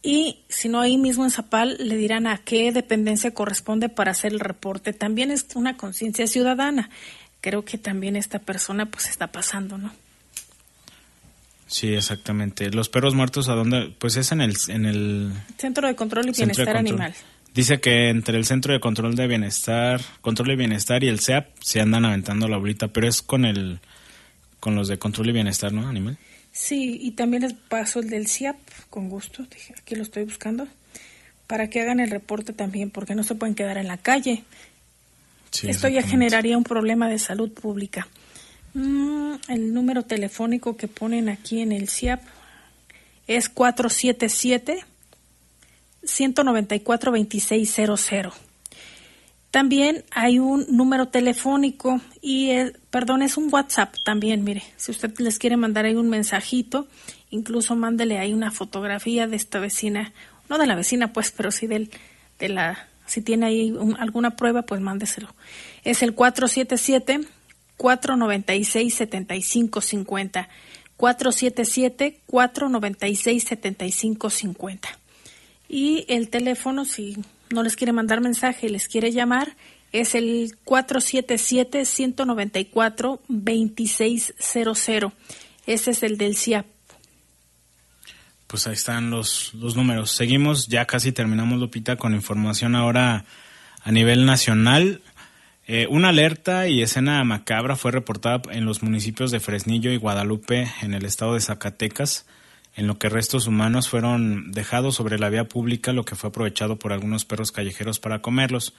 y si no ahí mismo en Zapal le dirán a qué dependencia corresponde para hacer el reporte. También es una conciencia ciudadana. Creo que también esta persona pues está pasando, ¿no? Sí, exactamente. Los perros muertos, ¿a dónde? Pues es en el... En el Centro de Control y Bienestar Animal. Dice que entre el Centro de Control de Bienestar, Control y Bienestar y el CEAP se andan aventando la bolita, pero es con el con los de Control y Bienestar, ¿no? Animal. Sí, y también les paso el del CIAP, con gusto, dije, aquí lo estoy buscando, para que hagan el reporte también, porque no se pueden quedar en la calle. Esto ya generaría un problema de salud pública. Mm, el número telefónico que ponen aquí en el CIAP es 477 194 2600. También hay un número telefónico y, perdón, es un WhatsApp también, mire, si usted les quiere mandar ahí un mensajito, incluso mándele ahí una fotografía de esta vecina, no de la vecina pues, pero sí del, de la, si tiene ahí alguna prueba, pues mándeselo. Es el 477 496 Y el teléfono, si no les quiere mandar mensaje y les quiere llamar, es el 477-194-2600. Ese es el del CIAP. Pues ahí están los, los números. Seguimos, ya casi terminamos, Lupita, con información ahora a nivel nacional. Eh, una alerta y escena macabra fue reportada en los municipios de Fresnillo y Guadalupe, en el estado de Zacatecas en lo que restos humanos fueron dejados sobre la vía pública, lo que fue aprovechado por algunos perros callejeros para comerlos.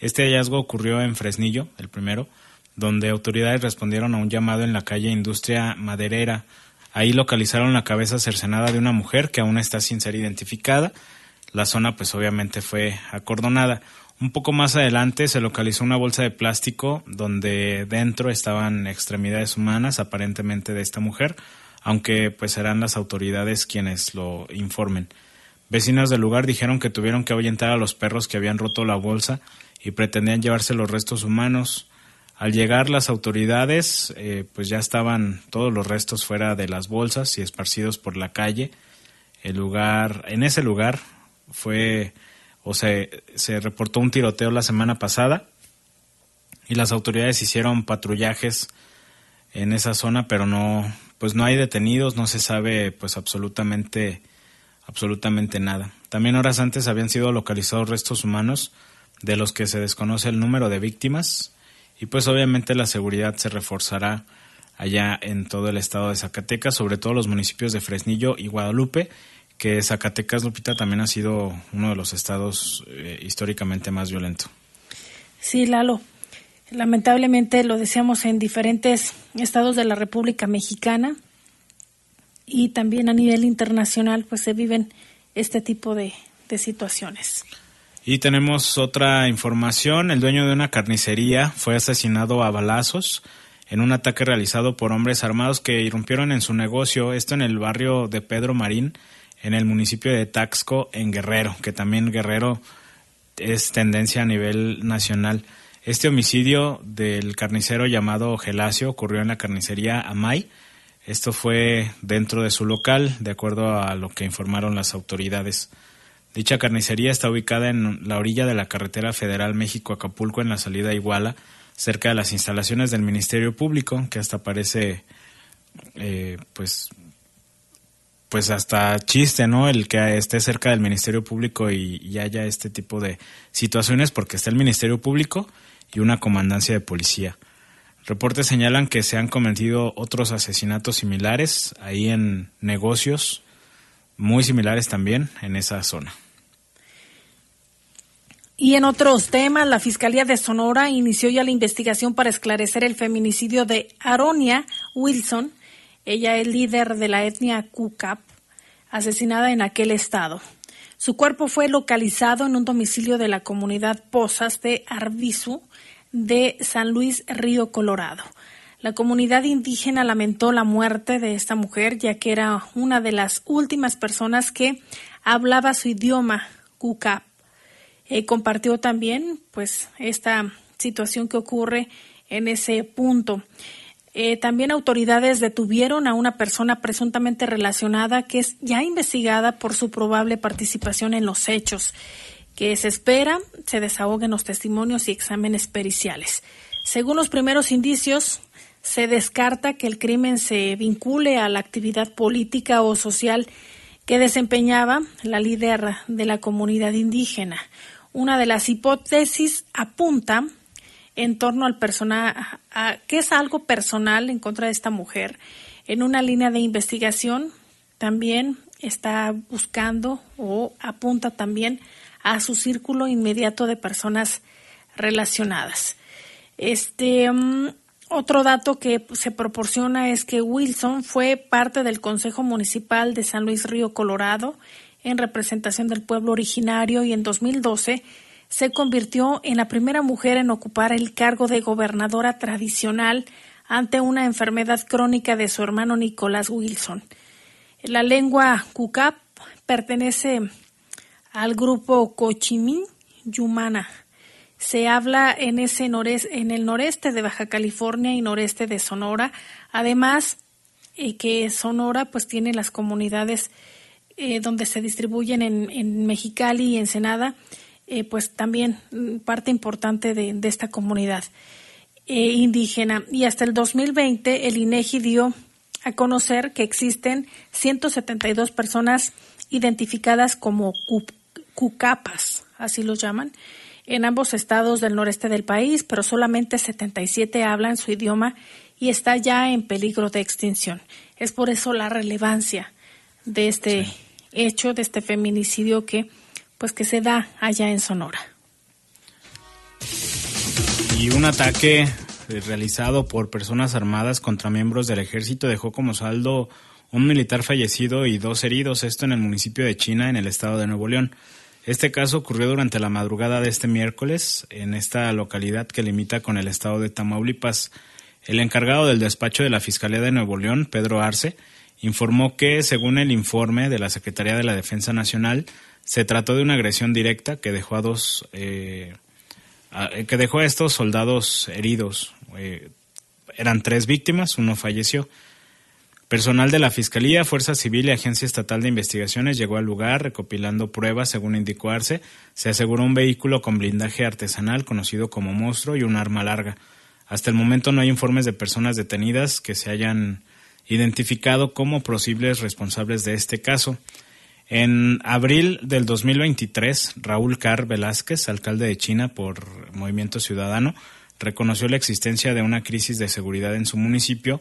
Este hallazgo ocurrió en Fresnillo, el primero, donde autoridades respondieron a un llamado en la calle Industria Maderera. Ahí localizaron la cabeza cercenada de una mujer que aún está sin ser identificada. La zona pues obviamente fue acordonada. Un poco más adelante se localizó una bolsa de plástico donde dentro estaban extremidades humanas aparentemente de esta mujer aunque pues serán las autoridades quienes lo informen. Vecinos del lugar dijeron que tuvieron que ahuyentar a los perros que habían roto la bolsa y pretendían llevarse los restos humanos. Al llegar las autoridades, eh, pues ya estaban todos los restos fuera de las bolsas y esparcidos por la calle. El lugar, en ese lugar fue o se, se reportó un tiroteo la semana pasada y las autoridades hicieron patrullajes en esa zona, pero no, pues no hay detenidos, no se sabe pues absolutamente absolutamente nada. También horas antes habían sido localizados restos humanos de los que se desconoce el número de víctimas y pues obviamente la seguridad se reforzará allá en todo el estado de Zacatecas, sobre todo los municipios de Fresnillo y Guadalupe, que Zacatecas, Lupita, también ha sido uno de los estados eh, históricamente más violento. Sí, Lalo. Lamentablemente lo decíamos en diferentes estados de la República Mexicana y también a nivel internacional pues se viven este tipo de, de situaciones. Y tenemos otra información. El dueño de una carnicería fue asesinado a balazos en un ataque realizado por hombres armados que irrumpieron en su negocio, esto en el barrio de Pedro Marín, en el municipio de Taxco, en Guerrero, que también Guerrero es tendencia a nivel nacional. Este homicidio del carnicero llamado Gelacio ocurrió en la carnicería Amay. Esto fue dentro de su local, de acuerdo a lo que informaron las autoridades. Dicha carnicería está ubicada en la orilla de la carretera federal México-Acapulco en la salida Iguala, cerca de las instalaciones del Ministerio Público, que hasta parece, eh, pues, pues hasta chiste, ¿no? El que esté cerca del Ministerio Público y, y haya este tipo de situaciones, porque está el Ministerio Público y una comandancia de policía. Reportes señalan que se han cometido otros asesinatos similares ahí en negocios, muy similares también en esa zona. Y en otros temas, la Fiscalía de Sonora inició ya la investigación para esclarecer el feminicidio de Aronia Wilson. Ella es líder de la etnia Kukap, asesinada en aquel estado. Su cuerpo fue localizado en un domicilio de la comunidad Pozas de Arbizu, de San Luis Río Colorado. La comunidad indígena lamentó la muerte de esta mujer, ya que era una de las últimas personas que hablaba su idioma, Kukap. Eh, compartió también, pues, esta situación que ocurre en ese punto. Eh, también autoridades detuvieron a una persona presuntamente relacionada que es ya investigada por su probable participación en los hechos, que se espera se desahoguen los testimonios y exámenes periciales. Según los primeros indicios, se descarta que el crimen se vincule a la actividad política o social que desempeñaba la líder de la comunidad indígena. Una de las hipótesis apunta en torno al personal, que es algo personal en contra de esta mujer. En una línea de investigación también está buscando o apunta también a su círculo inmediato de personas relacionadas. Este mm, otro dato que se proporciona es que Wilson fue parte del Consejo Municipal de San Luis Río Colorado en representación del pueblo originario y en 2012 se convirtió en la primera mujer en ocupar el cargo de gobernadora tradicional ante una enfermedad crónica de su hermano Nicolás Wilson. La lengua Kukap pertenece al grupo Cochimí Yumana. Se habla en, ese en el noreste de Baja California y noreste de Sonora. Además, eh, que Sonora pues tiene las comunidades eh, donde se distribuyen en, Mexicali y Ensenada eh, pues también mm, parte importante de, esta comunidad eh, indígena. Y hasta el 2020 el INEGI dio a conocer que existen 172 personas identificadas como cucapas, así los llaman, en ambos estados del noreste del país, pero solamente 77 hablan su idioma y está ya en peligro de extinción. Es por eso la relevancia de este hecho, de este feminicidio que pues que se da allá en Sonora. Y un ataque eh, realizado por personas armadas contra miembros del ejército dejó como saldo un militar fallecido y dos heridos, esto en el municipio de China, en el estado de Nuevo León. Este caso ocurrió durante la madrugada de este miércoles en esta localidad que limita con el estado de Tamaulipas. El encargado del despacho de la Fiscalía de Nuevo León, Pedro Arce, informó que, según el informe de la Secretaría de la Defensa Nacional, se trató de una agresión directa que dejó a dos, eh, a estos soldados heridos. Eh, eran tres víctimas, uno falleció. Personal de la Fiscalía, Fuerza Civil y Agencia Estatal de Investigaciones llegó al lugar recopilando pruebas, según indicó Arce. Se aseguró un vehículo con blindaje artesanal conocido como monstruo y un arma larga. Hasta el momento no hay informes de personas detenidas que se hayan identificado como posibles responsables de este caso. En abril del 2023, Raúl Carr Velázquez, alcalde de China por Movimiento Ciudadano, reconoció la existencia de una crisis de seguridad en su municipio